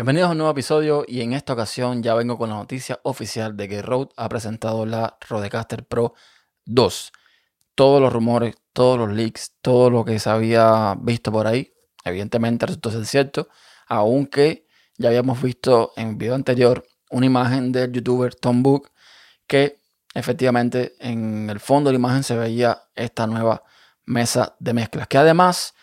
Bienvenidos a un nuevo episodio y en esta ocasión ya vengo con la noticia oficial de que Rode ha presentado la Rodecaster Pro 2. Todos los rumores, todos los leaks, todo lo que se había visto por ahí, evidentemente resultó ser cierto, aunque ya habíamos visto en el video anterior una imagen del youtuber Tom Book que efectivamente en el fondo de la imagen se veía esta nueva mesa de mezclas, que además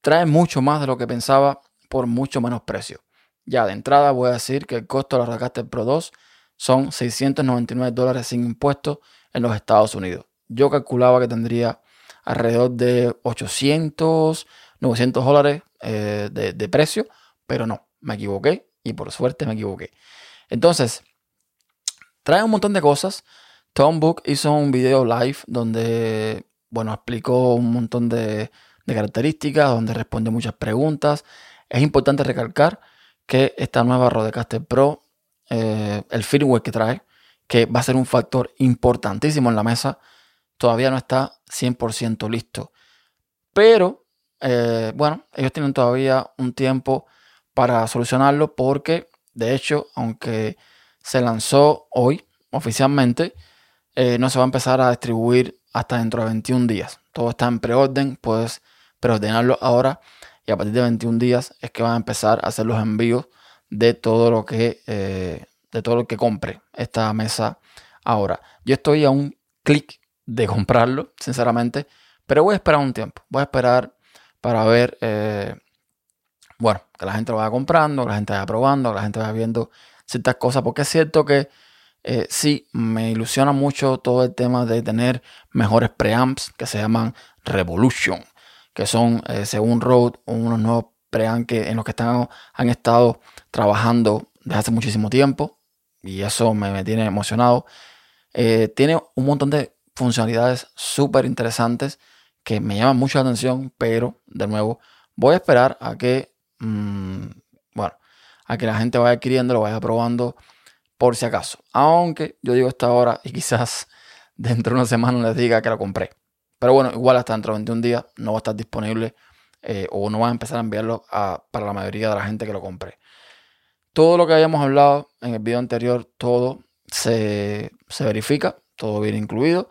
trae mucho más de lo que pensaba por mucho menos precio. Ya de entrada voy a decir que el costo de la Rodecaster Pro 2 son 699 dólares sin impuestos en los Estados Unidos. Yo calculaba que tendría alrededor de 800, 900 dólares eh, de, precio, pero no, me equivoqué y por suerte me equivoqué. Entonces, trae un montón de cosas. Tom Book hizo un video live donde, bueno, explicó un montón de, de características, donde respondió muchas preguntas. Es importante recalcar que esta nueva Rodecaster Pro, eh, el firmware que trae, que va a ser un factor importantísimo en la mesa, todavía no está 100% listo. Pero, eh, bueno, ellos tienen todavía un tiempo para solucionarlo porque, de hecho, aunque se lanzó hoy oficialmente, eh, no se va a empezar a distribuir hasta dentro de 21 días. Todo está en preorden, puedes preordenarlo ahora a partir de 21 días es que van a empezar a hacer los envíos de todo lo que, eh, de todo lo que compre esta mesa ahora. Yo estoy a un clic de comprarlo, sinceramente, pero voy a esperar un tiempo. Voy a esperar para ver, eh, bueno, que la gente lo vaya comprando, que la gente vaya probando, que la gente vaya viendo ciertas cosas, porque es cierto que eh, sí, me ilusiona mucho todo el tema de tener mejores preamps que se llaman Revolution, que son, eh, según Rode, unos nuevos preamps que, en los que están, han estado trabajando desde hace muchísimo tiempo y eso me, tiene emocionado. Eh, tiene un montón de funcionalidades súper interesantes que me llaman mucho la atención, pero de nuevo voy a esperar a que, mm, bueno, a que la gente vaya adquiriendo, lo vaya probando por si acaso. Aunque yo digo esta hora y quizás dentro de una semana les diga que lo compré. Pero bueno, igual hasta dentro de 21 días no va a estar disponible eh, o no va a empezar a enviarlo para la mayoría de la gente que lo compre. Todo lo que habíamos hablado en el video anterior, todo se, verifica, todo viene incluido.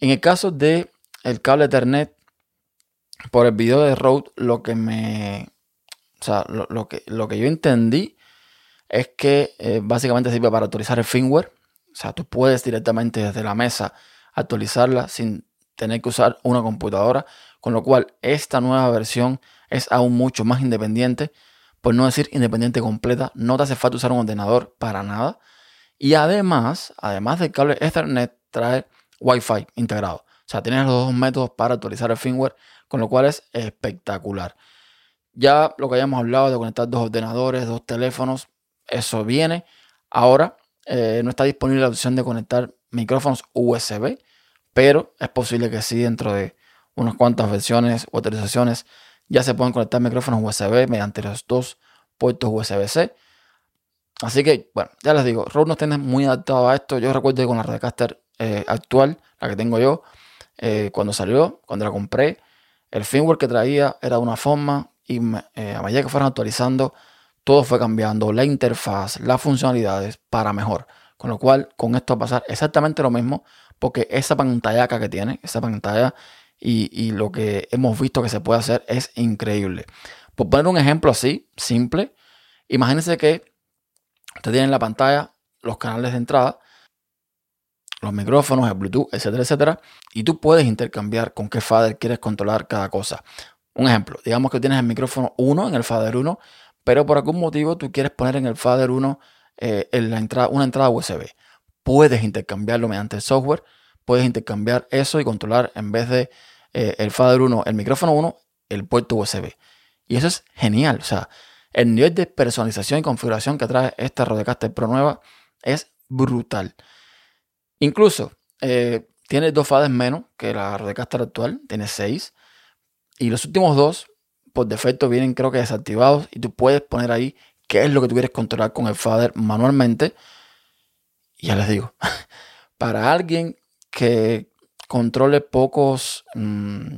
En el caso de el cable Ethernet, por el video de Rode, lo que me. O sea, lo, que, lo que yo entendí es que eh, básicamente sirve para actualizar el firmware. O sea, tú puedes directamente desde la mesa actualizarla sin tener que usar una computadora. Con lo cual, esta nueva versión es aún mucho más independiente. Por no decir independiente completa. No te hace falta usar un ordenador para nada. Y además, además del cable Ethernet, trae Wi-Fi integrado. O sea, tienes los dos métodos para actualizar el firmware. Con lo cual es espectacular. Ya lo que habíamos hablado de conectar dos ordenadores, dos teléfonos, eso viene. Ahora eh, no está disponible la opción de conectar micrófonos USB, pero es posible que sí dentro de unas cuantas versiones o autorizaciones ya se pueden conectar micrófonos USB mediante los dos puertos USB-C. Así que, bueno, ya les digo, Rode no tiene muy adaptado a esto. Yo recuerdo que con la Rodecaster eh, actual, la que tengo yo, eh, cuando salió, cuando la compré, el firmware que traía era de una forma y a medida que fueron actualizando, todo fue cambiando, la interfaz, las funcionalidades para mejor. Con lo cual, con esto va a pasar exactamente lo mismo, porque esa pantalla que tiene, esa pantalla y, lo que hemos visto que se puede hacer es increíble. Por poner un ejemplo así, simple, imagínense que usted tiene en la pantalla los canales de entrada, los micrófonos, el Bluetooth, etcétera, etcétera, y tú puedes intercambiar con qué fader quieres controlar cada cosa. Un ejemplo, digamos que tienes el micrófono 1 en el fader 1, pero por algún motivo tú quieres poner en el fader 1 eh, la entrada, una entrada USB. Puedes intercambiarlo mediante el software, puedes intercambiar eso y controlar en vez de eh, el fader 1, el micrófono 1, el puerto USB. Y eso es genial. O sea, el nivel de personalización y configuración que trae esta Rodecaster Pro nueva es brutal. Incluso eh, tiene dos faders menos que la Rodecaster actual, tiene 6. Y los últimos dos por defecto vienen creo que desactivados y tú puedes poner ahí qué es lo que tú quieres controlar con el fader manualmente. Y ya les digo, para alguien que controle pocos, mm,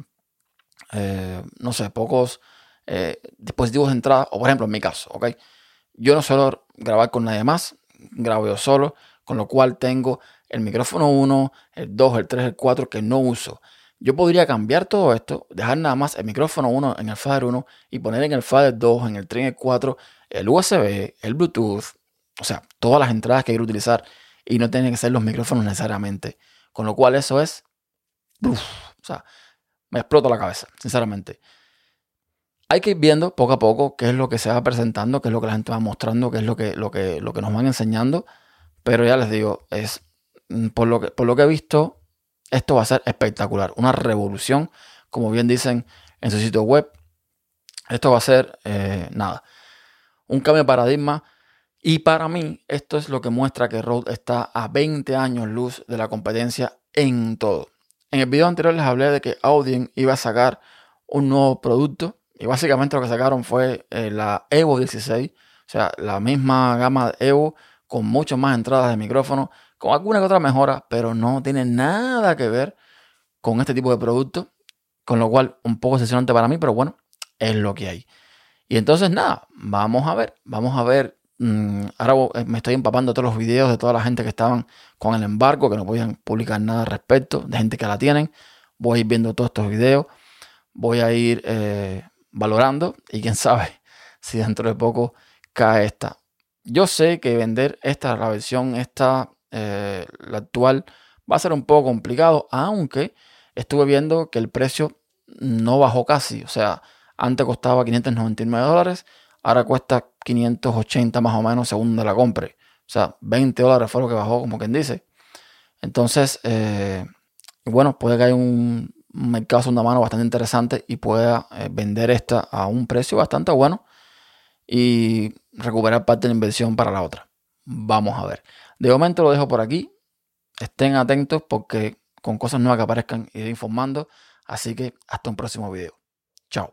eh, no sé, pocos eh, dispositivos de entrada, o por ejemplo en mi caso, ¿ok? Yo no suelo grabar con nadie más, grabo yo solo, con lo cual tengo el micrófono 1, el 2, el 3, el 4 que no uso. Yo podría cambiar todo esto, dejar nada más el micrófono 1 en el Fader 1 y poner en el Fader 2, en el 3 y el 4 el USB, el Bluetooth, o sea, todas las entradas que quiero utilizar y no tienen que ser los micrófonos necesariamente. Con lo cual eso es, o sea, me explota la cabeza, sinceramente. Hay que ir viendo poco a poco qué es lo que se va presentando, qué es lo que la gente va mostrando, qué es lo que, lo que, lo que nos van enseñando. Pero ya les digo, es mm, por lo que, por lo que he visto, esto va a ser espectacular. Una revolución, como bien dicen en su sitio web. Esto va a ser, eh, nada, un cambio de paradigma. Y para mí, esto es lo que muestra que Rode está a 20 años luz de la competencia en todo. En el video anterior les hablé de que Audien iba a sacar un nuevo producto y básicamente lo que sacaron fue eh, la Evo 16, o sea, la misma gama de Evo con muchas más entradas de micrófono, con alguna que otra mejora, pero no tiene nada que ver con este tipo de producto, con lo cual un poco decepcionante para mí, pero bueno, es lo que hay. Y entonces nada, vamos a ver, vamos a ver. Mm, ahora eh, me estoy empapando todos los videos de toda la gente que estaban con el embargo, que no podían publicar nada al respecto, de gente que la tienen. Voy a ir viendo todos estos videos, voy a ir eh, valorando y quién sabe si dentro de poco cae esta. Yo sé que vender esta, la versión, esta, eh, la actual, va a ser un poco complicado, aunque estuve viendo que el precio no bajó casi. O sea, antes costaba 599 dólares, ahora cuesta 580 más o menos según de la compre. O sea, 20 dólares fue lo que bajó, como quien dice. Entonces, eh, bueno, puede que haya un mercado una mano bastante interesante y pueda eh, vender esta a un precio bastante bueno y recuperar parte de la inversión para la otra. Vamos a ver. De momento lo dejo por aquí. Estén atentos porque con cosas nuevas que aparezcan iré informando. Así que hasta un próximo video. Chao.